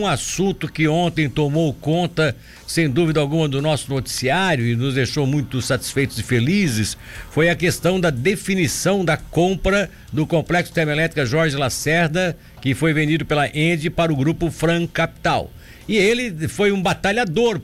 um assunto que ontem tomou conta, sem dúvida alguma, do nosso noticiário e nos deixou muito satisfeitos e felizes, foi a questão da definição da compra do complexo termoelétrica Jorge Lacerda, que foi vendido pela Ende para o grupo Fran Capital. E ele foi um batalhador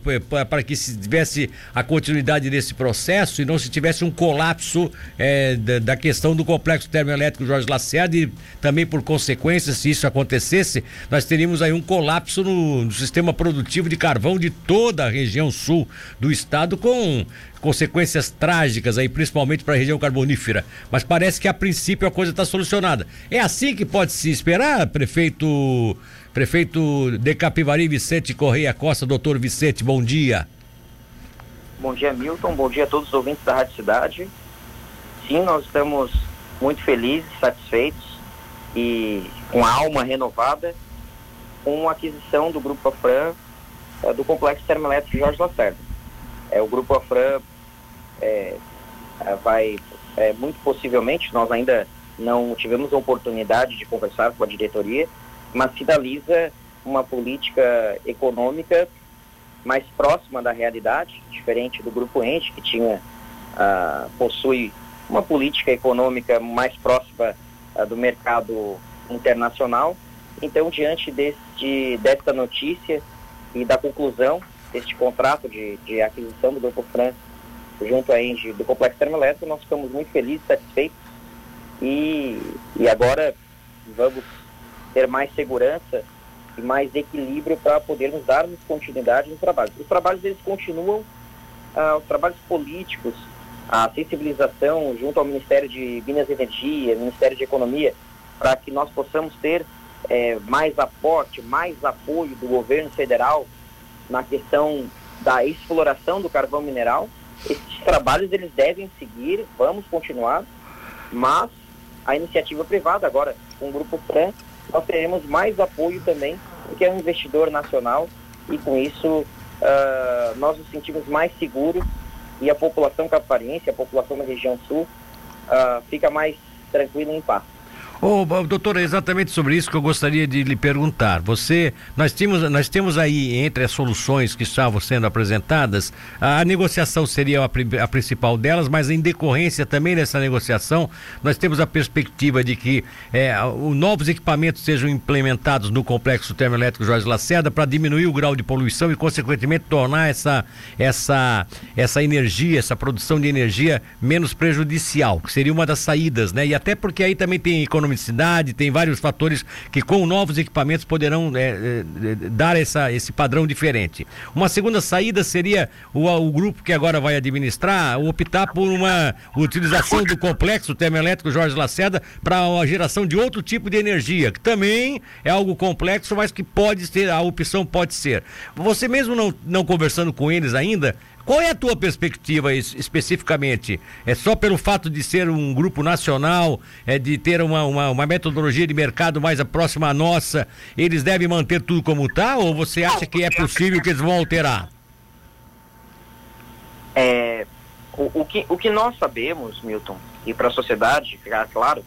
para que se tivesse a continuidade desse processo e não se tivesse um colapso é, da, da, questão do complexo termoelétrico Jorge Lacerda e também por consequência, se isso acontecesse, nós teríamos aí um colapso no, no sistema produtivo de carvão de toda a região sul do estado com consequências trágicas aí, principalmente para a região carbonífera. Mas parece que a princípio a coisa está solucionada. É assim que pode se esperar, prefeito Prefeito de Capivari, Vicente Correia Costa, doutor Vicente, bom dia. Bom dia, Milton. Bom dia a todos os ouvintes da Rádio Cidade. Sim, nós estamos muito felizes, satisfeitos e com a alma renovada com a aquisição do Grupo Afran é, do Complexo Termoelétrico Jorge Lacerda. É, o Grupo Afran é, vai, é, muito possivelmente, nós ainda não tivemos a oportunidade de conversar com a diretoria, mas sinaliza uma política econômica mais próxima da realidade, diferente do Grupo Ente, que tinha, uh, possui uma política econômica mais próxima uh, do mercado internacional. Então, diante deste, desta notícia e da conclusão deste contrato de, de aquisição do Grupo Fran junto à Engie do Complexo Termoelétrico, nós ficamos muito felizes, satisfeitos e, e agora vamos ter mais segurança e mais equilíbrio para podermos darmos continuidade no trabalho. Os trabalhos eles continuam, ah, os trabalhos políticos, a sensibilização junto ao Ministério de Minas e Energia, Ministério de Economia, para que nós possamos ter é, mais aporte, mais apoio do governo federal na questão da exploração do carvão mineral. Esses trabalhos eles devem seguir, vamos continuar, mas a iniciativa privada agora, com o Grupo FRAN, nós teremos mais apoio também, porque é um investidor nacional e com isso uh, nós nos sentimos mais seguros e a população capariense, a população da região sul, uh, fica mais tranquila e em paz. Ô, oh, doutor, é exatamente sobre isso que eu gostaria de lhe perguntar. Você, nós temos, nós temos aí entre as soluções que estavam sendo apresentadas, a, a negociação seria a, a, principal delas, mas em decorrência também dessa negociação, nós temos a perspectiva de que é, o, novos equipamentos sejam implementados no complexo termoelétrico Jorge Lacerda para diminuir o grau de poluição e, consequentemente, tornar essa, essa, essa energia, essa produção de energia menos prejudicial, que seria uma das saídas, né? E até porque aí também tem economia economicidade, tem vários fatores que com novos equipamentos poderão é, é, dar essa, esse padrão diferente. Uma segunda saída seria o, o grupo que agora vai administrar optar por uma utilização do complexo termoelétrico Jorge Lacerda para a geração de outro tipo de energia, que também é algo complexo, mas que pode ser, a opção pode ser. Você mesmo não, não conversando com eles ainda, qual é a tua perspectiva especificamente? É só pelo fato de ser um grupo nacional, é de ter uma, uma, uma metodologia de mercado mais próxima à nossa, eles devem manter tudo como está? Ou você acha que é possível que eles vão alterar? É, o, o, que, o que nós sabemos, Milton, e para a sociedade ficar claro,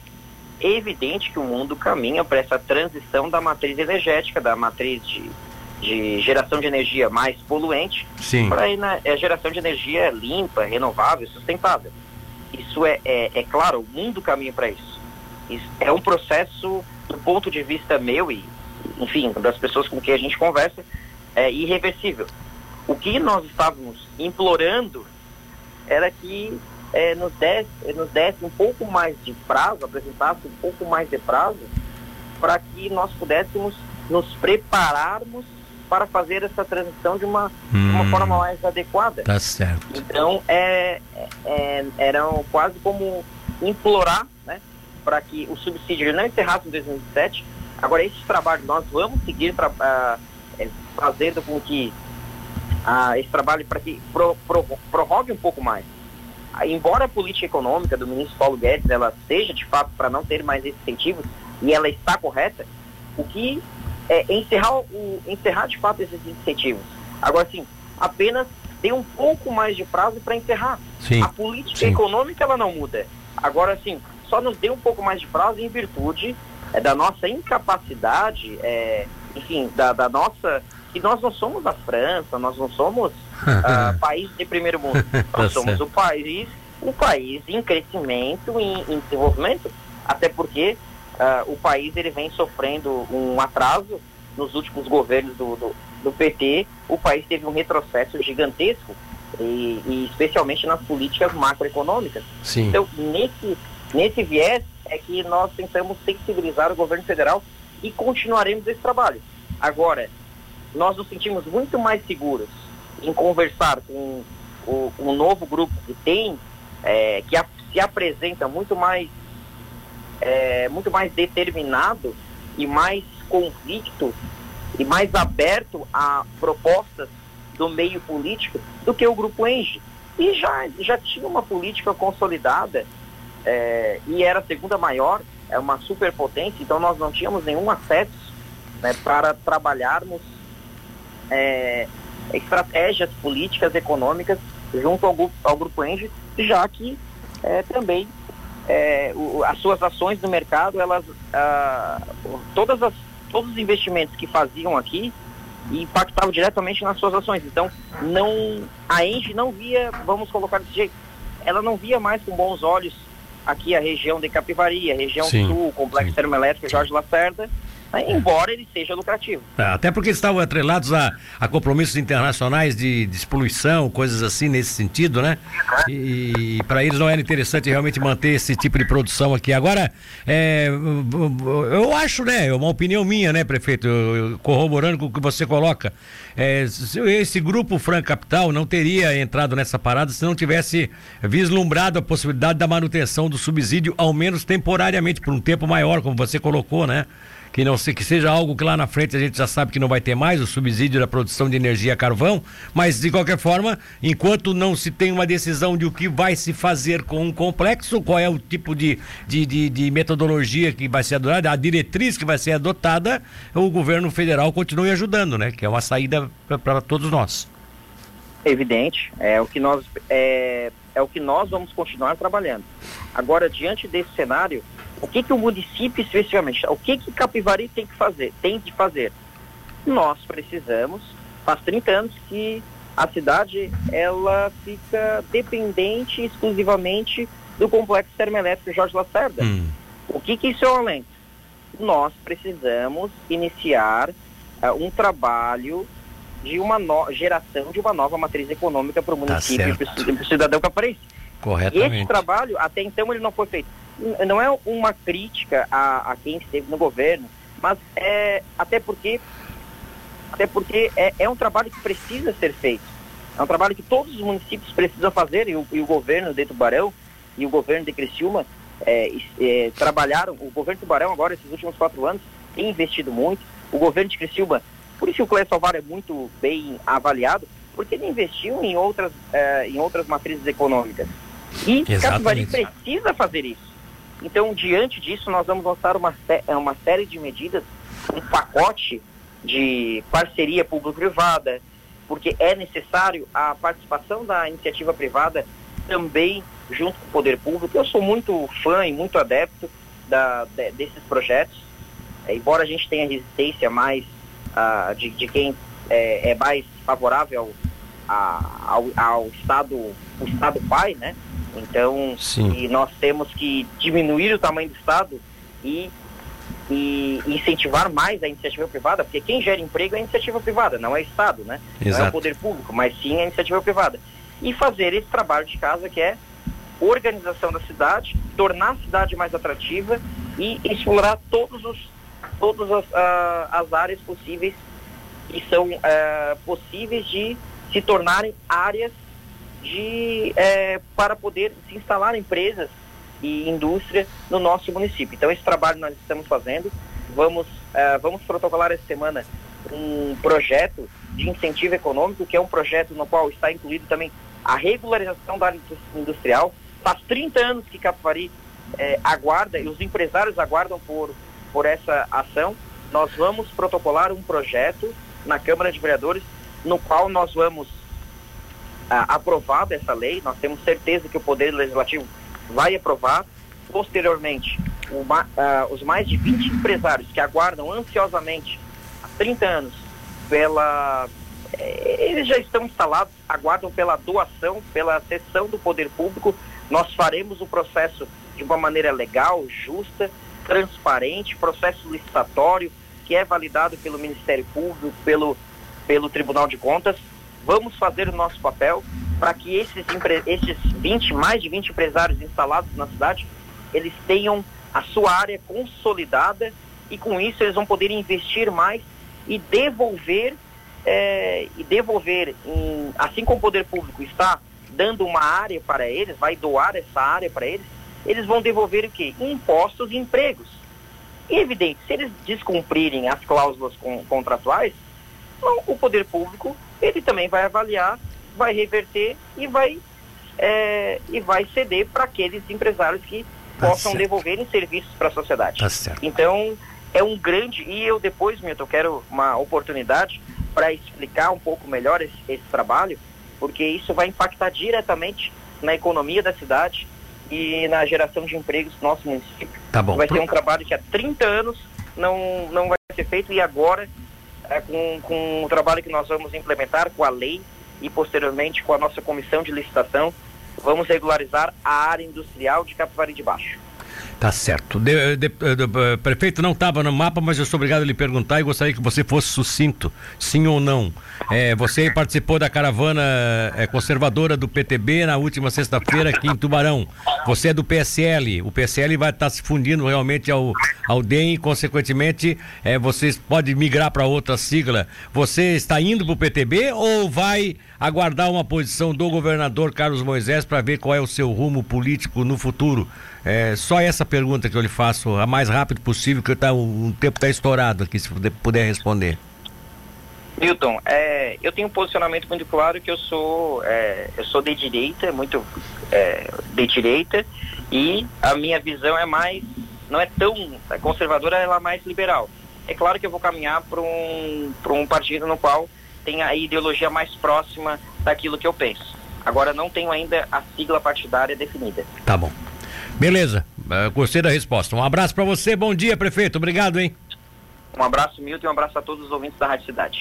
é evidente que o mundo caminha para essa transição da matriz energética, da matriz de de geração de energia mais poluente para a é, geração de energia limpa, renovável, sustentável. Isso é, é, é claro, o mundo caminha para isso. isso. É um processo, do ponto de vista meu e, enfim, das pessoas com quem a gente conversa, é irreversível. O que nós estávamos implorando era que é, nos, desse, nos desse um pouco mais de prazo, apresentasse um pouco mais de prazo, para que nós pudéssemos nos prepararmos para fazer essa transição de uma, hum, uma forma mais adequada. Tá certo. Então, é, é, eram quase como implorar né, para que o subsídio não encerrasse em 2017. Agora, esse trabalho nós vamos seguir tra uh, fazendo com que uh, esse trabalho para que pro, pro, prorrogue um pouco mais. Uh, embora a política econômica do ministro Paulo Guedes ela seja de fato para não ter mais incentivos e ela está correta, o que é, encerrar, o, encerrar de fato esses incentivos. Agora, sim, apenas tem um pouco mais de prazo para encerrar. Sim, a política sim. econômica ela não muda. Agora, sim, só nos deu um pouco mais de prazo em virtude é, da nossa incapacidade é, enfim, da, da nossa, que nós não somos a França, nós não somos uh, país de primeiro mundo, nós tá somos o país, o país em crescimento, em, em desenvolvimento, até porque uh, o país ele vem sofrendo um atraso nos últimos governos do, do, do PT, o país teve um retrocesso gigantesco e, e, especialmente nas políticas macroeconômicas. Sim. Então, nesse, nesse viés é que nós tentamos sensibilizar o governo federal e continuaremos esse trabalho. Agora, nós nos sentimos muito mais seguros em conversar com o, um novo grupo que tem, é, que a, se apresenta muito mais, é, muito mais determinado e mais convicto e mais aberto a propostas do meio político do que o Grupo Enge. E já, já tinha uma política consolidada é, e era a segunda maior, é uma superpotência, então nós não tínhamos nenhum acesso né, para trabalharmos é, estratégias políticas, econômicas junto ao, ao Grupo Enge, já que é, também é, o, as suas ações no mercado, elas, ah, todas as, todos os investimentos que faziam aqui impactavam diretamente nas suas ações. Então, não, a Enge não via, vamos colocar desse jeito, ela não via mais com bons olhos aqui a região de Capivari, a região sim, sul, o complexo sim. termoelétrico Jorge Lacerda, né, embora ele seja lucrativo. É, até porque estavam atrelados a, a compromissos internacionais de despoluição, coisas assim nesse sentido, né? E, e para eles não era interessante realmente manter esse tipo de produção aqui. Agora, é, eu acho, né? É uma opinião minha, né, prefeito? Corroborando com o que você coloca. É, esse grupo Fran Capital não teria entrado nessa parada se não tivesse vislumbrado a possibilidade da manutenção do subsídio, ao menos temporariamente, por um tempo maior, como você colocou, né? Que não se, que seja algo que lá na frente a gente já sabe que não vai ter mais o subsídio da produção de energia a carvão, mas de qualquer forma, enquanto não se tem uma decisão de o que vai se fazer com um complexo, qual é o tipo de, de, de, de metodologia que vai ser adotada, a diretriz que vai ser adotada, o governo federal continue ajudando, né? Que é uma saída para todos nós. Evidente, é o que nós é, é o que nós vamos continuar trabalhando. Agora, diante desse cenário, o que, que o município especificamente, o que, que Capivari tem que fazer, tem de fazer? Nós precisamos, faz 30 anos que a cidade ela fica dependente exclusivamente do complexo termoelétrico Jorge Lacerda. Hum. O que, que isso é um alento? Nós precisamos iniciar uh, um trabalho de uma no... geração de uma nova matriz econômica para o tá município tá e para o cidadão caparense. Corretamente. E esse trabalho, até então, ele não foi feito não é uma crítica a, a quem esteve no governo, mas é até porque até porque é, é um trabalho que precisa ser feito. É um trabalho que todos os municípios precisam fazer e o, e o governo de Tubarão e o governo de Criciúma é, é, trabalharam. O governo de Tubarão agora, esses últimos quatro anos, tem investido muito. O governo de Criciúma, por isso que o Clécio Alvaro é muito bem avaliado, porque ele investiu em outras, é, em outras matrizes econômicas. E Catuvari precisa fazer isso. Então, diante disso, nós vamos lançar uma, é, uma série de medidas, um pacote de parceria público-privada, porque é necessário a participação da iniciativa privada também junto com o poder público. Eu sou muito fã e muito adepto da, de, desses projetos, é, embora a gente tenha resistência mais uh, de, de, quem é, é mais favorável ao, ao, Estado, o Estado pai, né? Então, e nós temos que diminuir o tamanho do Estado e, e incentivar mais a iniciativa privada, porque quem gera emprego é a iniciativa privada, não é o Estado, né? Exato. Não é o poder público, mas sim a iniciativa privada. E fazer esse trabalho de casa que é organização da cidade, tornar a cidade mais atrativa e explorar todos os, todas as, uh, as áreas possíveis que são uh, possíveis de se tornarem áreas de, é, para poder se instalar empresas e indústria no nosso município. Então esse trabalho nós estamos fazendo. Vamos, é, vamos protocolar essa semana um projeto de incentivo econômico, que é um projeto no qual está incluído também a regularização da área industrial. Faz 30 anos que Capivari é, aguarda e os empresários aguardam por, por essa ação. Nós vamos protocolar um projeto na Câmara de Vereadores no qual nós vamos aprovada essa lei, nós temos certeza que o Poder Legislativo vai aprovar. Posteriormente, uma, uh, os mais de 20 empresários que aguardam ansiosamente 30 anos pela eh, eles já estão instalados, aguardam pela doação, pela cessão do poder público. Nós faremos o processo de uma maneira legal, justa, transparente, processo licitatório, que é validado pelo Ministério Público, pelo, pelo Tribunal de Contas. Vamos fazer o nosso papel para que esses, esses 20, mais de 20 empresários instalados na cidade, eles tenham a sua área consolidada e com isso eles vão poder investir mais e devolver é, e devolver, em, assim como o poder público está dando uma área para eles, vai doar essa área para eles, eles vão devolver o quê? Impostos e empregos. E evidente, se eles descumprirem as cláusulas com, contratuais, não, o poder público ele também vai avaliar, vai reverter e vai é, e vai ceder para aqueles empresários que tá possam certo. devolverem serviços para a sociedade. Tá então é um grande e eu depois, Milton, quero uma oportunidade para explicar um pouco melhor esse, esse trabalho, porque isso vai impactar diretamente na economia da cidade e na geração de empregos do nosso município. Tá bom. Vai ser um trabalho que há 30 anos não, não vai ser feito e agora, é, com, com o trabalho que nós vamos implementar com a lei e posteriormente com a nossa comissão de licitação, vamos regularizar a área industrial de Capivari de Baixo. Tá certo. De, de, de, prefeito não estava no mapa, mas eu sou obrigado a lhe perguntar e gostaria que você fosse sucinto, sim ou não. É, você participou da caravana é, conservadora do PTB na última sexta-feira aqui em Tubarão. Você é do PSL. O PSL vai estar tá se fundindo realmente ao, ao DEM e, consequentemente, é, você pode migrar para outra sigla. Você está indo para o PTB ou vai aguardar uma posição do governador Carlos Moisés para ver qual é o seu rumo político no futuro? É, só essa pergunta que eu lhe faço, a mais rápido possível, que tá, o tempo está estourado aqui, se puder responder. Milton, é, eu tenho um posicionamento muito claro que eu sou, é, eu sou de direita, muito é, de direita, e a minha visão é mais, não é tão conservadora, ela é mais liberal. É claro que eu vou caminhar para um, um partido no qual tem a ideologia mais próxima daquilo que eu penso. Agora não tenho ainda a sigla partidária definida. Tá bom. Beleza, uh, gostei da resposta. Um abraço para você, bom dia, prefeito. Obrigado, hein? Um abraço, Milton, e um abraço a todos os ouvintes da Rádio Cidade.